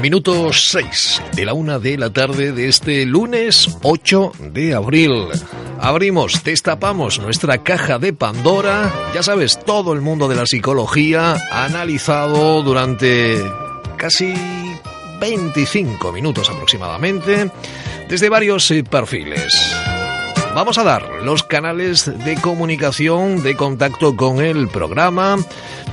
Minuto 6 de la una de la tarde de este lunes 8 de abril. Abrimos, destapamos nuestra caja de Pandora. Ya sabes, todo el mundo de la psicología ha analizado durante casi 25 minutos aproximadamente desde varios eh, perfiles. Vamos a dar los canales de comunicación, de contacto con el programa.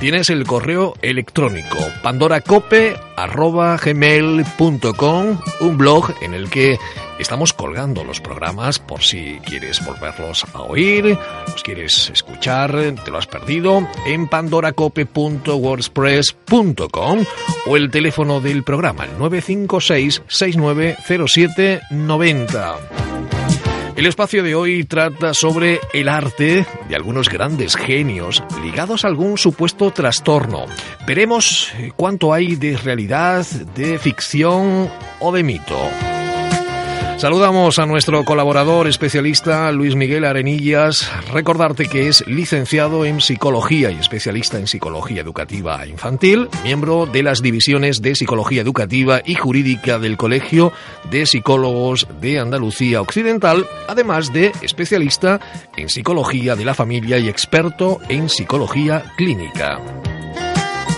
Tienes el correo electrónico pandoracope.gmail.com, un blog en el que estamos colgando los programas por si quieres volverlos a oír, los quieres escuchar, te lo has perdido, en pandoracope.wordpress.com o el teléfono del programa, el 956 690790. El espacio de hoy trata sobre el arte de algunos grandes genios ligados a algún supuesto trastorno. Veremos cuánto hay de realidad, de ficción o de mito. Saludamos a nuestro colaborador especialista Luis Miguel Arenillas. Recordarte que es licenciado en psicología y especialista en psicología educativa infantil, miembro de las divisiones de psicología educativa y jurídica del Colegio de Psicólogos de Andalucía Occidental, además de especialista en psicología de la familia y experto en psicología clínica.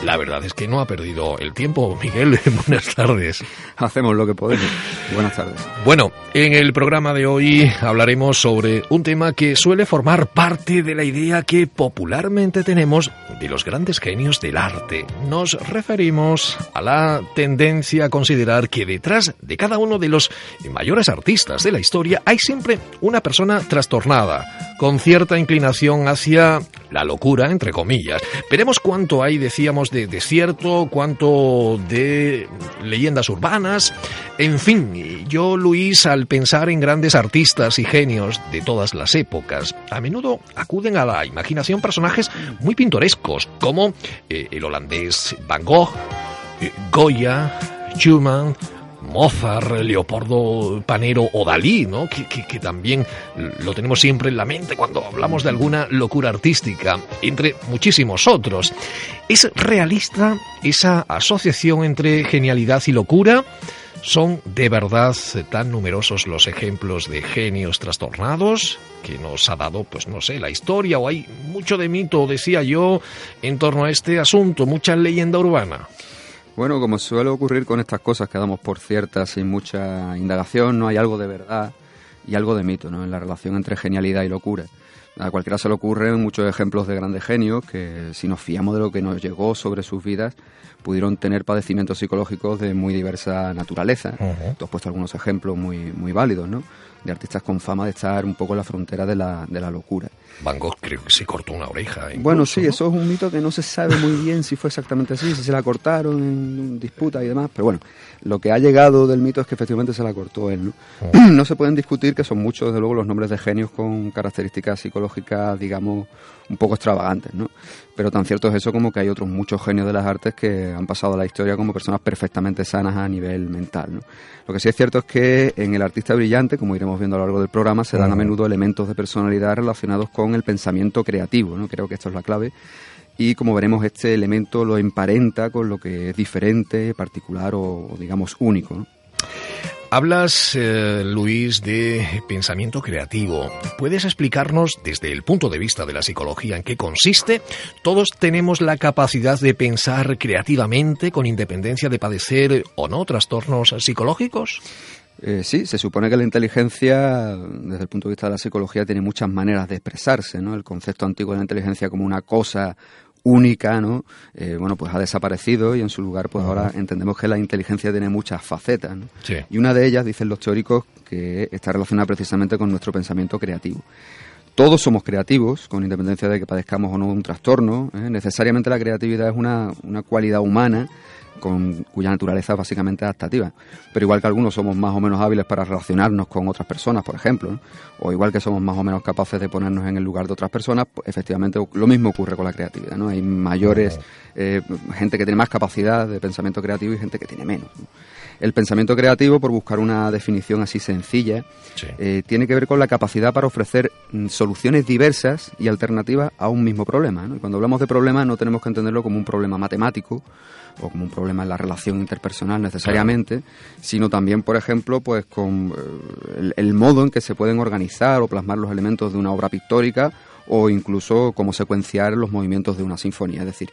La verdad es que no ha perdido el tiempo. Miguel, buenas tardes. Hacemos lo que podemos. Buenas tardes. Bueno, en el programa de hoy hablaremos sobre un tema que suele formar parte de la idea que popularmente tenemos de los grandes genios del arte. Nos referimos a la tendencia a considerar que detrás de cada uno de los mayores artistas de la historia hay siempre una persona trastornada, con cierta inclinación hacia la locura, entre comillas. Veremos cuánto hay, decíamos, de desierto, cuánto de leyendas urbanas. En fin, yo, Luis, al pensar en grandes artistas y genios de todas las épocas, a menudo acuden a la imaginación personajes muy pintorescos, como eh, el holandés Van Gogh, eh, Goya, Schumann, Mozart, Leopoldo Panero o Dalí, ¿no? Que, que, también lo tenemos siempre en la mente cuando hablamos de alguna locura artística, entre muchísimos otros. ¿Es realista esa asociación entre genialidad y locura? ¿Son de verdad tan numerosos los ejemplos de genios trastornados que nos ha dado, pues no sé, la historia o hay mucho de mito, decía yo, en torno a este asunto, mucha leyenda urbana? Bueno, como suele ocurrir con estas cosas que damos por ciertas sin mucha indagación, no hay algo de verdad y algo de mito ¿no? en la relación entre genialidad y locura. A cualquiera se le ocurren muchos ejemplos de grandes genios que, si nos fiamos de lo que nos llegó sobre sus vidas, pudieron tener padecimientos psicológicos de muy diversa naturaleza. Tú has puesto algunos ejemplos muy, muy válidos, ¿no? De artistas con fama de estar un poco en la frontera de la, de la locura. Van Gogh creo que se cortó una oreja. bueno, sí, eso es un mito que no se sabe muy bien si fue exactamente así, si se la cortaron en disputa y demás, pero bueno, lo que ha llegado del mito es que efectivamente se la cortó él. ¿no? no se pueden discutir que son muchos, desde luego, los nombres de genios con características psicológicas, digamos, un poco extravagantes, ¿no? Pero tan cierto es eso como que hay otros muchos genios de las artes que han pasado a la historia como personas perfectamente sanas a nivel mental, ¿no? Lo que sí es cierto es que en el artista brillante, como iremos viendo a lo largo del programa, se dan a menudo elementos de personalidad relacionados con el pensamiento creativo, ¿no? Creo que esto es la clave. Y como veremos, este elemento lo emparenta con lo que es diferente, particular o, digamos, único. ¿no? Hablas, eh, Luis, de pensamiento creativo. ¿Puedes explicarnos desde el punto de vista de la psicología en qué consiste? ¿Todos tenemos la capacidad de pensar creativamente con independencia de padecer o no trastornos psicológicos? Eh, sí, se supone que la inteligencia, desde el punto de vista de la psicología, tiene muchas maneras de expresarse, ¿no? El concepto antiguo de la inteligencia como una cosa única, ¿no? Eh, bueno, pues ha desaparecido y en su lugar, pues ahora entendemos que la inteligencia tiene muchas facetas, ¿no? Y una de ellas, dicen los teóricos, que está relacionada precisamente con nuestro pensamiento creativo. Todos somos creativos, con independencia de que padezcamos o no un trastorno. ¿eh? Necesariamente la creatividad es una, una cualidad humana con, cuya naturaleza es básicamente adaptativa. Pero igual que algunos somos más o menos hábiles para relacionarnos con otras personas, por ejemplo, o igual que somos más o menos capaces de ponernos en el lugar de otras personas, pues efectivamente lo mismo ocurre con la creatividad. ¿no? Hay mayores, eh, gente que tiene más capacidad de pensamiento creativo y gente que tiene menos. El pensamiento creativo, por buscar una definición así sencilla, eh, tiene que ver con la capacidad para ofrecer mm, soluciones diversas y alternativas a un mismo problema. Y cuando hablamos de problema no tenemos que entenderlo como un problema matemático o como un problema en la relación interpersonal necesariamente, sino también, por ejemplo, pues con eh, el, modo en que se pueden organizar o plasmar los elementos de una obra pictórica o incluso cómo secuenciar los movimientos de una sinfonía. Es decir,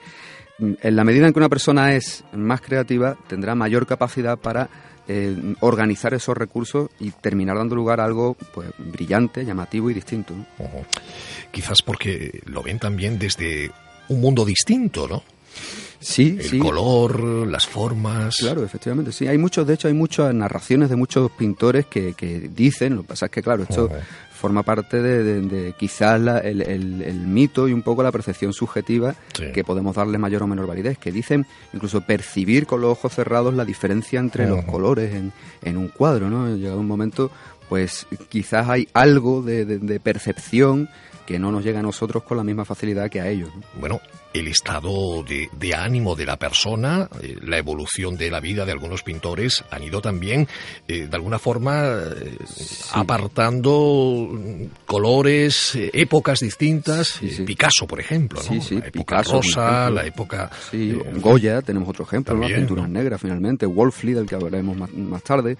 en la medida en que una persona es más creativa, tendrá mayor capacidad para eh, organizar esos recursos y terminar dando lugar a algo pues, brillante, llamativo y distinto. Quizás porque lo ven también desde un mundo distinto, ¿no? Sí, el color, las formas. Claro, efectivamente, sí. Hay muchos, de hecho, hay muchas narraciones de muchos pintores que, que dicen, lo que pasa es que, claro, esto forma parte de, quizás el, mito y un poco la percepción subjetiva que podemos darle mayor o menor validez, que dicen incluso percibir con los ojos cerrados la diferencia entre los colores en, en, un cuadro, ¿no? Llegado un momento, pues quizás hay algo de percepción que no nos llega a nosotros con la misma facilidad que a ellos. Bueno, el estado de, ánimo de la persona, eh, la evolución de la vida de algunos pintores han ido también, eh, de alguna forma, eh, apartando colores, épocas distintas. Picasso, por ejemplo, ¿no? la época rosa, la época... Goya, tenemos otro ejemplo, las pinturas negras, finalmente. Wolfli, del que hablaremos más, tarde,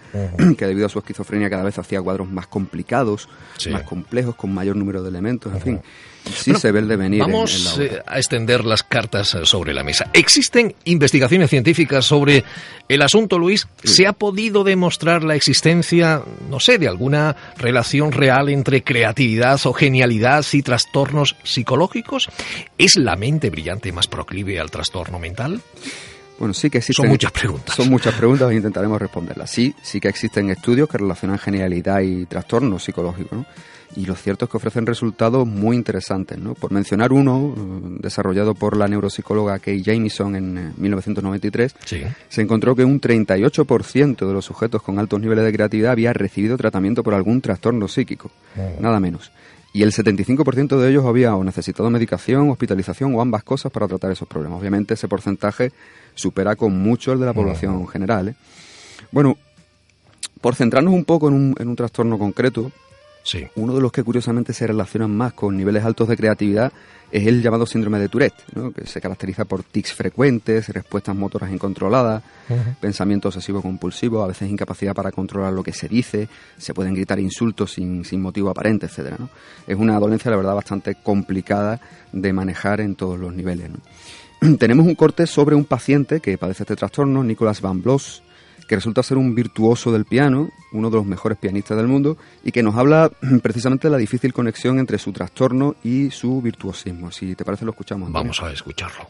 que debido a su esquizofrenia cada vez hacía cuadros más complicados, más complejos, con mayor número de elementos, en fin. Sí se ve el devenir. Vamos eh, a extender las cartas eh, sobre la mesa. ¿Existen investigaciones científicas sobre el asunto, Luis? ¿Se ha podido demostrar la existencia, no sé, de alguna relación real entre creatividad o genialidad y trastornos psicológicos? ¿Es la mente brillante más proclive al trastorno mental? Bueno, sí que existen. Son muchas preguntas. Son muchas preguntas e intentaremos responderlas. Sí, sí que existen estudios que relacionan genialidad y trastornos psicológicos. ¿no? y lo cierto es que ofrecen resultados muy interesantes. ¿no? Por mencionar uno, eh, desarrollado por la neuropsicóloga Kay Jamieson en 1993, eh, se encontró que un 38% de los sujetos con altos niveles de creatividad había recibido tratamiento por algún trastorno psíquico, oh. nada menos. Y el 75% de ellos había o necesitado medicación, hospitalización o ambas cosas para tratar esos problemas. Obviamente ese porcentaje supera con mucho el de la población general. ¿eh? Bueno, por centrarnos un poco en un, en un trastorno concreto, uno de los que curiosamente se relacionan más con niveles altos de creatividad es el llamado síndrome de Tourette, que se caracteriza por tics frecuentes, respuestas motoras incontroladas, pensamiento obsesivo compulsivo, a veces incapacidad para controlar lo que se dice, se pueden gritar insultos sin, motivo aparente, etcétera. Es una dolencia, la verdad, bastante complicada de manejar en todos los niveles. Tenemos un corte sobre un paciente que padece este trastorno, Nicolas Van Bloss, que resulta ser un virtuoso del piano, uno de los mejores pianistas del mundo, y que nos habla precisamente de la difícil conexión entre su trastorno y su virtuosismo. Si te parece, lo escuchamos. Vamos a escucharlo.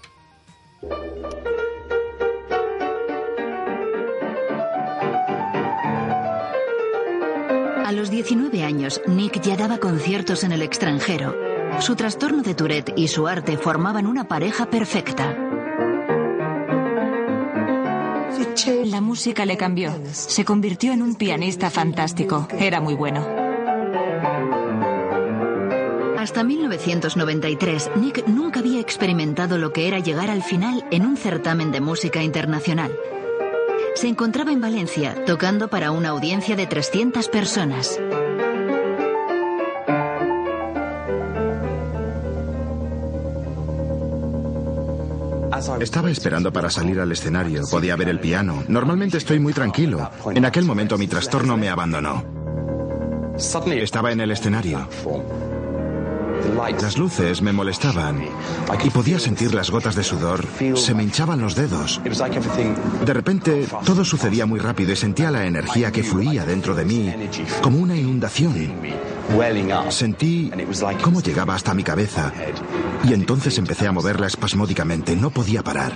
A los 19 años, Nick ya daba conciertos en el extranjero. Su trastorno de Tourette y su arte formaban una pareja perfecta. La música le cambió. Se convirtió en un pianista fantástico. Era muy bueno. Hasta 1993, Nick nunca había experimentado lo que era llegar al final en un certamen de música internacional. Se encontraba en Valencia, tocando para una audiencia de 300 personas. Estaba esperando para salir al escenario. Podía ver el piano. Normalmente estoy muy tranquilo. En aquel momento mi trastorno me abandonó. Estaba en el escenario. Las luces me molestaban y podía sentir las gotas de sudor. Se me hinchaban los dedos. De repente todo sucedía muy rápido y sentía la energía que fluía dentro de mí como una inundación. Sentí cómo llegaba hasta mi cabeza y entonces empecé a moverla espasmódicamente. No podía parar.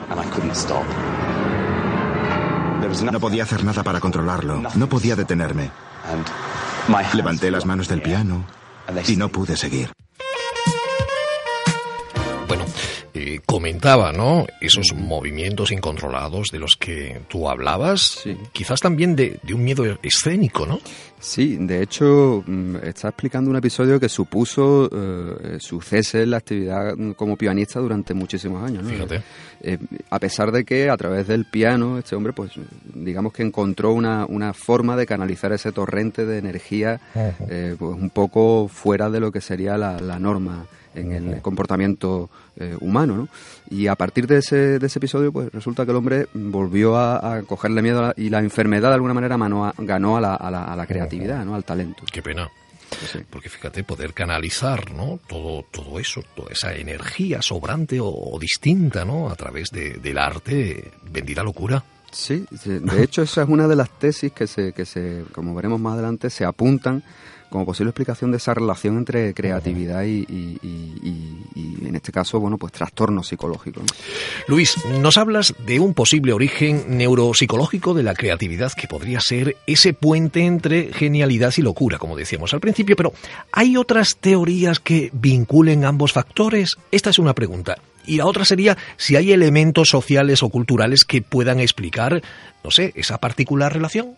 No podía hacer nada para controlarlo. No podía detenerme. Levanté las manos del piano y no pude seguir. eh, comentaba, ¿no? Esos movimientos incontrolados de los que tú hablabas, quizás también de, un miedo escénico, ¿no? Sí, de hecho, mm, está explicando un episodio que supuso eh, su cese en la actividad como pianista durante muchísimos años, ¿no? Fíjate. Eh, a pesar de que a través del piano este hombre, pues digamos que encontró una, una forma de canalizar ese torrente de energía pues un poco fuera de lo que sería la, la norma en el comportamiento eh, humano, ¿no? Y a partir de ese, de ese episodio, pues resulta que el hombre volvió a, cogerle miedo y la enfermedad de alguna manera ganó a la, a la, a la creatividad, ¿no? Al talento. Qué pena. Porque fíjate, poder canalizar ¿no? todo, todo eso, toda esa energía sobrante o, distinta ¿no? a través de, del arte, bendita locura. Sí, de hecho esa es una de las tesis que se, que se, como veremos más adelante, se apuntan como posible explicación de esa relación entre creatividad y, en este caso, bueno, pues trastorno psicológico. Luis, nos hablas de un posible origen neuropsicológico de la creatividad que podría ser ese puente entre genialidad y locura, como decíamos al principio, pero ¿hay otras teorías que vinculen ambos factores? Esta es una pregunta. Y la otra sería si hay elementos sociales o culturales que puedan explicar, no sé, esa particular relación.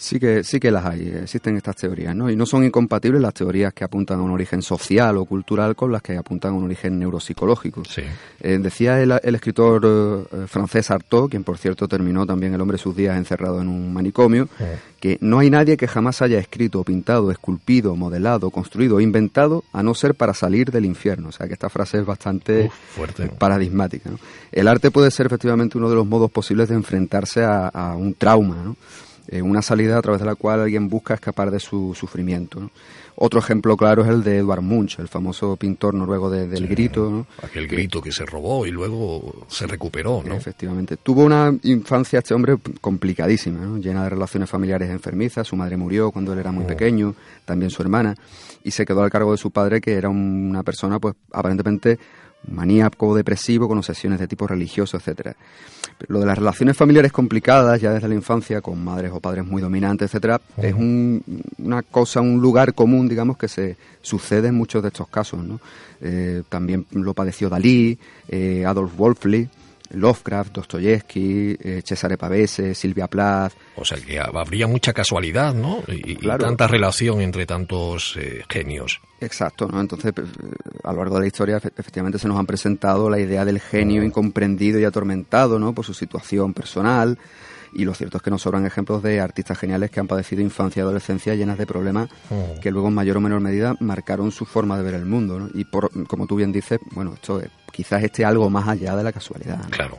Sí que, sí que las hay, existen estas teorías, ¿no? Y no son incompatibles las teorías que apuntan a un origen social o cultural con las que apuntan a un origen neuropsicológico. Sí. Eh, decía el, escritor eh, francés Artaud, quien por cierto terminó también el hombre sus días encerrado en un manicomio, que no hay nadie que jamás haya escrito, pintado, esculpido, modelado, construido o inventado a no ser para salir del infierno. O sea que esta frase es bastante paradigmática. El arte puede ser efectivamente uno de los modos posibles de enfrentarse a, a un trauma, ¿no? Eh, una salida a través de la cual alguien busca escapar de su sufrimiento. Otro ejemplo claro es el de Edvard Munch, el famoso pintor noruego del grito. Aquel grito que se robó y luego se recuperó. ¿no? Efectivamente. Tuvo una infancia este hombre complicadísima, llena de relaciones familiares enfermizas. Su madre murió cuando él era muy oh. pequeño, también su hermana, y se quedó al cargo de su padre, que era una persona pues aparentemente maníaco depresivo con obsesiones de tipo religioso, etcétera. Lo de las relaciones familiares complicadas ya desde la infancia con madres o padres muy dominantes, etcétera, es una cosa, un lugar común, digamos, que se sucede en muchos de estos casos, ¿no? Eh, también lo padeció Dalí, eh, Adolf Wolfli, Lovecraft, Dostoyevsky, eh, Cesare Pavese, Silvia Plath. O sea que habría mucha casualidad, ¿no? Y, tanta relación entre tantos eh, genios. Exacto, ¿no? Entonces, pues, a lo largo de la historia, efectivamente se nos han presentado la idea del genio incomprendido y atormentado, ¿no? Por su situación personal, y lo cierto es que nos sobran ejemplos de artistas geniales que han padecido infancia y adolescencia llenas de problemas mm. que luego en mayor o menor medida marcaron su forma de ver el mundo. ¿no? Y por, como tú bien dices, bueno, esto quizás esté algo más allá de la casualidad. Claro.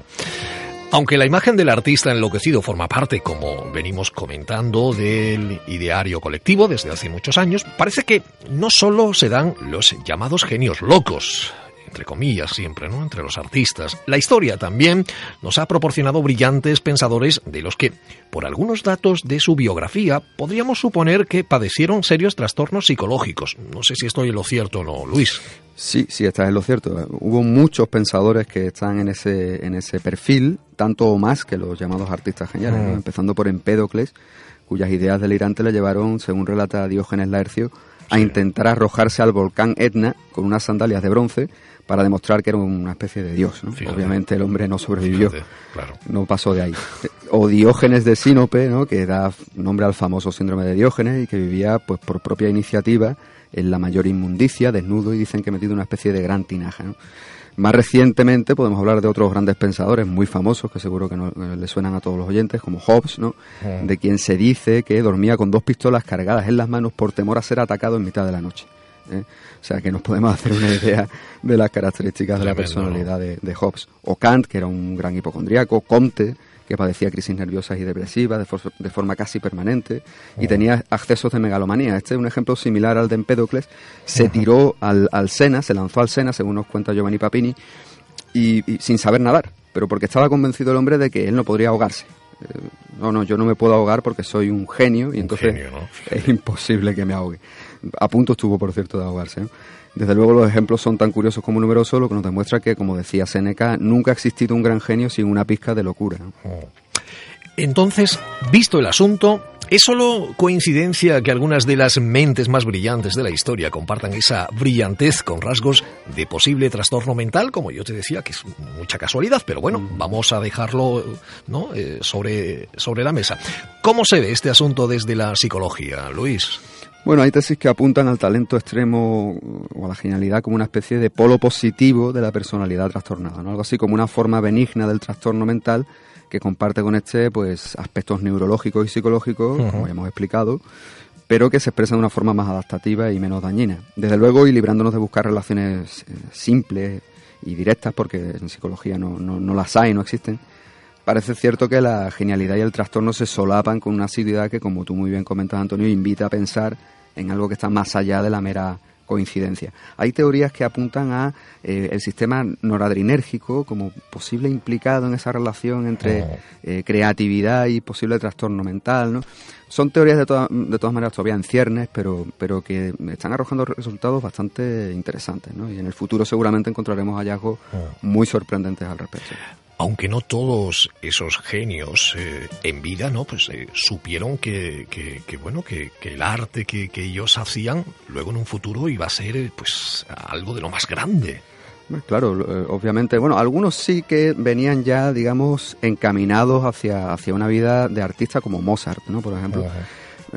Aunque la imagen del artista enloquecido forma parte, como venimos comentando, del ideario colectivo desde hace muchos años, parece que no solo se dan los llamados genios locos, entre comillas siempre, ¿no? Entre los artistas. La historia también nos ha proporcionado brillantes pensadores de los que, por algunos datos de su biografía, podríamos suponer que padecieron serios trastornos psicológicos. No sé si estoy en lo cierto o no, Luis. Sí, sí, estás en lo cierto. Hubo muchos pensadores que están en ese, en ese perfil, tanto o más que los llamados artistas geniales, mm. empezando por Empédocles, cuyas ideas delirante le llevaron, según relata Diógenes Laercio, a intentar arrojarse al volcán Etna con unas sandalias de bronce para demostrar que era una especie de dios. Obviamente el hombre no sobrevivió, no pasó de ahí. O Diógenes de Sinope, ¿no? que da nombre al famoso síndrome de Diógenes y que vivía pues por propia iniciativa en la mayor inmundicia, desnudo y dicen que metido en una especie de gran tinaja. Más recientemente podemos hablar de otros grandes pensadores muy famosos que seguro que no, le suenan a todos los oyentes, como Hobbes, ¿no? de quien se dice que dormía con dos pistolas cargadas en las manos por temor a ser atacado en mitad de la noche. ¿Eh? O sea que nos podemos hacer una idea de las características de la personalidad de, Hobbes. O Kant, que era un gran hipocondríaco, Comte, que padecía crisis nerviosas y depresivas de, forma casi permanente y tenía accesos de megalomanía. Este es un ejemplo similar al de Empédocles. Se tiró al, Sena, se lanzó al Sena, según nos cuenta Giovanni Papini, y, sin saber nadar, pero porque estaba convencido el hombre de que él no podría ahogarse. Eh, no, no, yo no me puedo ahogar porque soy un genio y entonces es imposible que me ahogue. A punto estuvo, por cierto, de ahogarse. Desde luego los ejemplos son tan curiosos como numerosos, lo que nos demuestra que, como decía Seneca, nunca ha existido un gran genio sin una pizca de locura. Entonces, visto el asunto, ¿Es solo coincidencia que algunas de las mentes más brillantes de la historia compartan esa brillantez con rasgos de posible trastorno mental? Como yo te decía, que es mucha casualidad, pero bueno, vamos a dejarlo ¿no? Eh, sobre, sobre la mesa. ¿Cómo se ve este asunto desde la psicología, Luis? Bueno, hay tesis que apuntan al talento extremo o a la genialidad como una especie de polo positivo de la personalidad trastornada, ¿no? algo así como una forma benigna del trastorno mental que comparte con este pues aspectos neurológicos y psicológicos, como ya hemos explicado, pero que se expresan de una forma más adaptativa y menos dañina. Desde luego, y librándonos de buscar relaciones eh, simples y directas, porque en psicología no, no, las hay, no existen, parece cierto que la genialidad y el trastorno se solapan con una asiduidad que, como tú muy bien comentas, Antonio, invita a pensar en algo que está más allá de la mera coincidencia. Hay teorías que apuntan a eh, el sistema noradrinérgico como posible implicado en esa relación entre eh, creatividad y posible trastorno mental, ¿no? Son teorías de, de todas maneras todavía en ciernes, pero, pero que están arrojando resultados bastante interesantes, ¿no? Y en el futuro seguramente encontraremos hallazgos muy sorprendentes al respecto aunque no todos esos genios eh, en vida, ¿no? Pues eh, supieron que, que, bueno, que, el arte que, ellos hacían luego en un futuro iba a ser, pues, algo de lo más grande. Claro, eh, obviamente, bueno, algunos sí que venían ya, digamos, encaminados hacia, hacia una vida de artista como Mozart, ¿no? Por ejemplo.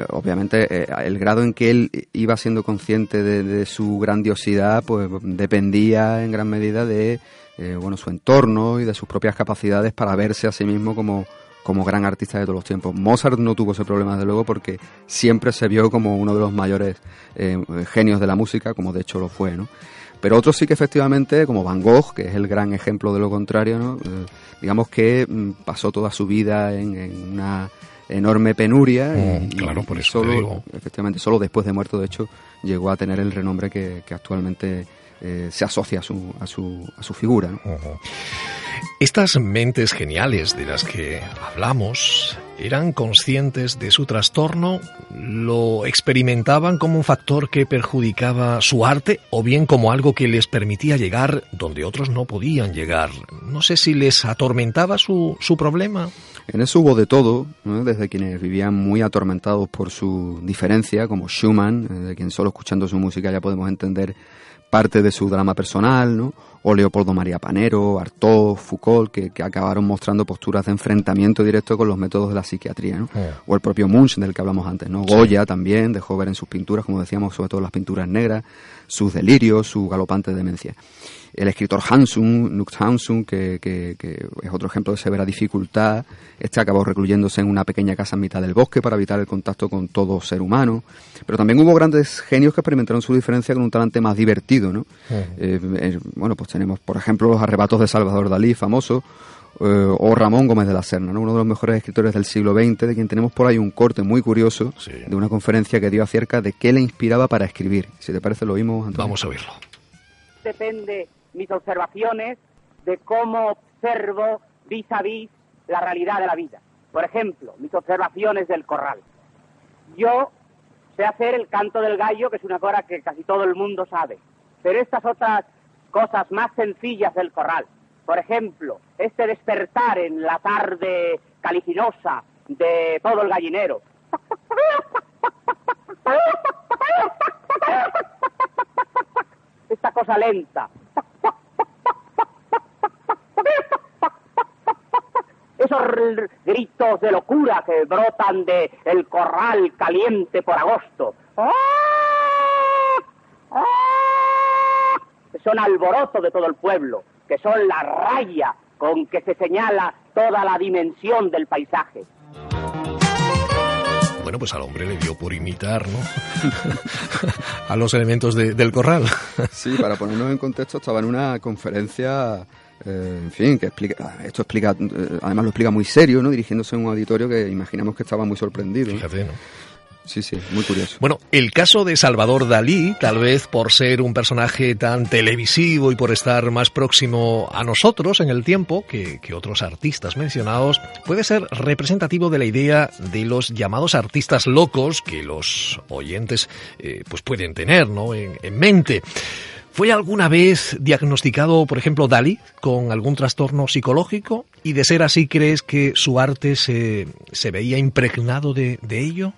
Obviamente, el grado en que él iba siendo consciente de su grandiosidad, pues dependía en gran medida de eh, bueno, su entorno y de sus propias capacidades para verse a sí mismo como, como gran artista de todos los tiempos. Mozart no tuvo ese problema, desde luego, porque siempre se vio como uno de los mayores eh, genios de la música, como de hecho lo fue, ¿no? Pero otros sí que efectivamente, como Van Gogh, que es el gran ejemplo de lo contrario, ¿no? Eh, digamos que mm, pasó toda su vida en, una enorme penuria mm, y, claro, por eso solo, efectivamente, solo después de muerto, de hecho, llegó a tener el renombre que, que actualmente eh, se asocia a su, a su, a su figura. Estas mentes geniales de las que hablamos eran conscientes de su trastorno, lo experimentaban como un factor que perjudicaba su arte o bien como algo que les permitía llegar donde otros no podían llegar. No sé si les atormentaba su, su problema. En eso hubo de todo, desde quienes vivían muy atormentados por su diferencia, como Schumann, eh, de quien solo escuchando su música ya podemos entender parte de su drama personal, ¿no? o Leopoldo María Panero, Artaud, Foucault, que, acabaron mostrando posturas de enfrentamiento directo con los métodos de la psiquiatría, ¿no? o el propio Munch, del que hablamos antes, ¿no? Goya también dejó ver en sus pinturas, como decíamos, sobre todo las pinturas negras, sus delirios, su galopante demencia el escritor Hansung, Knut Hansung, que, que, es otro ejemplo de severa dificultad, este acabó recluyéndose en una pequeña casa en mitad del bosque para evitar el contacto con todo ser humano. Pero también hubo grandes genios que experimentaron su diferencia con un talante más divertido, ¿no? Eh, eh, bueno, pues tenemos, por ejemplo, los arrebatos de Salvador Dalí, famoso, eh, o Ramón Gómez de la Serna, uno de los mejores escritores del siglo XX, de quien tenemos por ahí un corte muy curioso de una conferencia que dio acerca de qué le inspiraba para escribir. Si te parece, lo vimos. Vamos a verlo. Depende mis observaciones de cómo observo vis a vis la realidad de la vida. Por ejemplo, mis observaciones del corral. Yo sé hacer el canto del gallo, que es una cosa que casi todo el mundo sabe. Pero estas otras cosas más sencillas del corral, por ejemplo, este despertar en la tarde calicinosa de todo el gallinero. Esta cosa lenta, esos gritos de locura que brotan de el corral caliente por agosto. ¡Ah! ¡Ah! son alboroto de todo el pueblo, que son la raya con que se señala toda la dimensión del paisaje. Bueno, pues al hombre le dio por imitar, ¿no? a los elementos del corral. sí, para ponernos en contexto, estaba en una conferencia eh, en fin, que explica, esto explica, eh, además lo explica muy serio, ¿no? Dirigiéndose a un auditorio que imaginamos que estaba muy sorprendido. Fíjate, ¿no? Sí, sí, muy curioso. Bueno, el caso de Salvador Dalí, tal vez por ser un personaje tan televisivo y por estar más próximo a nosotros en el tiempo que, otros artistas mencionados, puede ser representativo de la idea de los llamados artistas locos que los oyentes eh, pues pueden tener ¿no? en, en mente. ¿Fue alguna vez diagnosticado, por ejemplo, Dalí con algún trastorno psicológico? ¿Y de ser así, crees que su arte se, se veía impregnado de, de ello?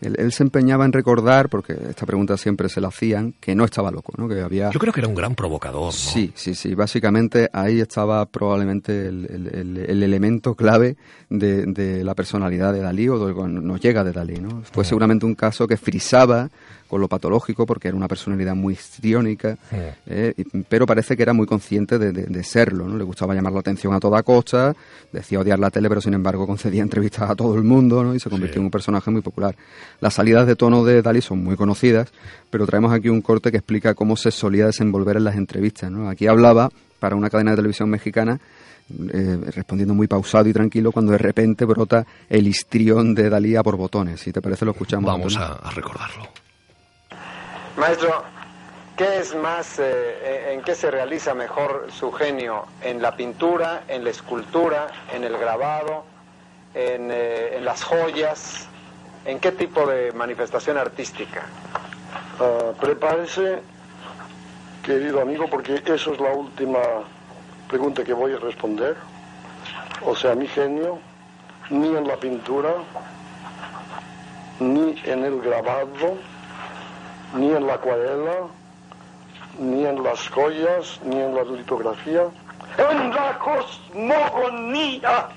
Él, se empeñaba en recordar, porque esta pregunta siempre se la hacían, que no estaba loco, ¿no? Que había... Yo creo que era un gran provocador, ¿no? Sí, sí, sí. Básicamente ahí estaba probablemente el, elemento clave de, la personalidad de Dalí o de, nos llega de Dalí, ¿no? Fue seguramente un caso que frisaba con lo patológico porque era una personalidad muy histriónica, eh, pero parece que era muy consciente de, serlo, ¿no? Le gustaba llamar la atención a toda costa, decía odiar la tele, pero sin embargo concedía entrevistas a todo el mundo, ¿no? Y se convirtió en un personaje muy popular. Las salidas de tono de Dalí son muy conocidas, pero traemos aquí un corte que explica cómo se solía desenvolver en las entrevistas, ¿no? Aquí hablaba para una cadena de televisión mexicana eh, respondiendo muy pausado y tranquilo cuando de repente brota el histrión de Dalí a por botones. Si te parece, lo escuchamos. Vamos a recordarlo. Maestro, ¿qué es más, eh, en qué se realiza mejor su genio? ¿En la pintura, en la escultura, en el grabado, en, eh, las joyas? ¿En qué tipo de manifestación artística? Uh, prepárese, querido amigo, porque eso es la última pregunta que voy a responder. O sea, mi genio, ni en la pintura, ni en el grabado, ni en la acuarela, ni en las joyas, ni en la litografía, en la cosmogonía.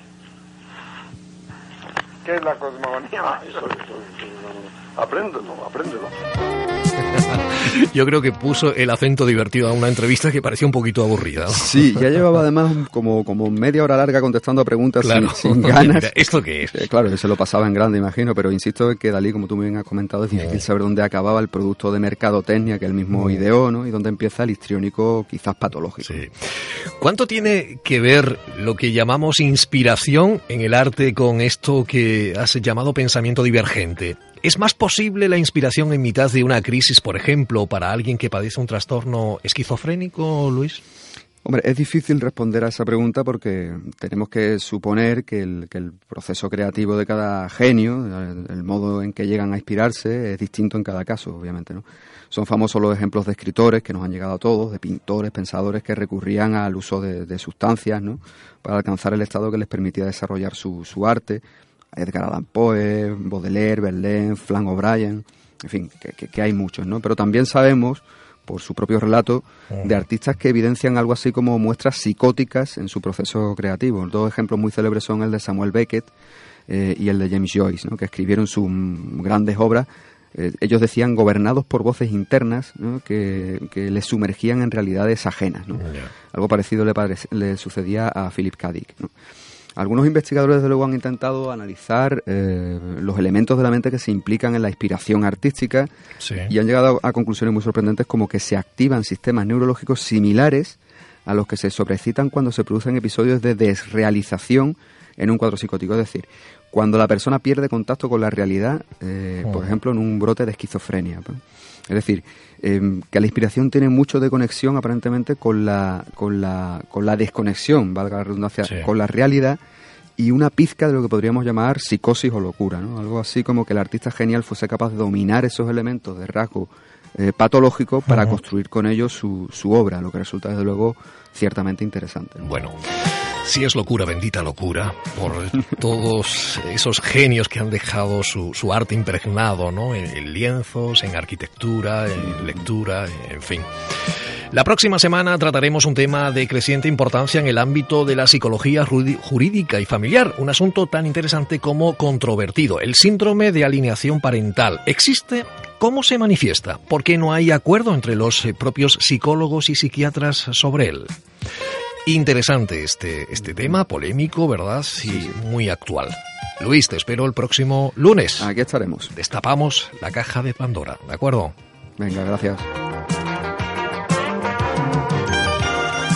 ¿Qué es la cosmogonía? Apréndelo, apréndelo. Yo creo que puso el acento divertido a una entrevista que parecía un poquito aburrida. Sí, ya llevaba además como, como media hora larga contestando a preguntas sin, ganas. ¿Esto qué es? Eh, claro, se lo pasaba en grande, imagino, pero insisto que Dalí, como tú bien has comentado, es difícil saber dónde acababa el producto de mercadotecnia que él mismo mm. ideó, ¿no? Y dónde empieza el histriónico quizás patológico. Sí. ¿Cuánto tiene que ver lo que llamamos inspiración en el arte con esto que has llamado pensamiento divergente? ¿Es más posible la inspiración en mitad de una crisis, por ejemplo, para alguien que padece un trastorno esquizofrénico, Luis? Hombre, es difícil responder a esa pregunta porque tenemos que suponer que el, proceso creativo de cada genio, el, modo en que llegan a inspirarse, es distinto en cada caso, obviamente. ¿no? Son famosos los ejemplos de escritores que nos han llegado a todos, de pintores, pensadores que recurrían al uso de, sustancias ¿no? para alcanzar el estado que les permitía desarrollar su, su arte Edgar Allan Poe, Baudelaire, Verlaine, Flan O'Brien, en fin, que, hay muchos, ¿no? Pero también sabemos, por su propio relato, de artistas que evidencian algo así como muestras psicóticas en su proceso creativo. Dos ejemplos muy célebres son el de Samuel Beckett eh, y el de James Joyce, ¿no? que escribieron sus grandes obras eh, ellos decían gobernados por voces internas que, les sumergían en realidades ajenas. Algo parecido le, le, sucedía a Philip K. Dick. Algunos investigadores, desde luego, han intentado analizar eh, los elementos de la mente que se implican en la inspiración artística y han llegado a conclusiones muy sorprendentes como que se activan sistemas neurológicos similares a los que se sobrecitan cuando se producen episodios de desrealización en un cuadro psicótico. Es decir, cuando la persona pierde contacto con la realidad, eh, por ejemplo, en un brote de esquizofrenia. Es decir, em, que la inspiración tiene mucho de conexión aparentemente con la, con la, con la desconexión, valga la redundancia, con la realidad y una pizca de lo que podríamos llamar psicosis o locura, ¿no? Algo así como que el artista genial fuese capaz de dominar esos elementos de rasgo eh, patológico para construir con ellos su, su obra, lo que resulta desde luego ciertamente interesante. Bueno. Si es locura, bendita locura, por todos esos genios que han dejado su, arte impregnado, ¿no? En, lienzos, en arquitectura, en lectura, en fin. La próxima semana trataremos un tema de creciente importancia en el ámbito de la psicología jurídica y familiar, un asunto tan interesante como controvertido, el síndrome de alineación parental. ¿Existe? ¿Cómo se manifiesta? ¿Por qué no hay acuerdo entre los eh, propios psicólogos y psiquiatras sobre él? Interesante este, este tema, polémico, ¿verdad? Sí, muy actual. Luis, te espero el próximo lunes. Aquí estaremos. Destapamos la caja de Pandora, ¿de acuerdo? Venga, gracias.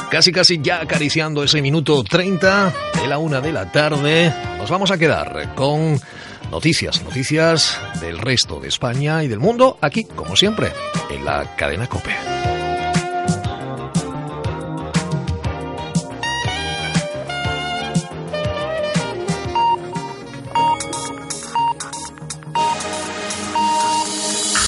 Casi, casi ya acariciando ese minuto 30 de la una de la tarde, nos vamos a quedar con noticias, noticias del resto de España y del mundo, aquí, como siempre, en la cadena COPE.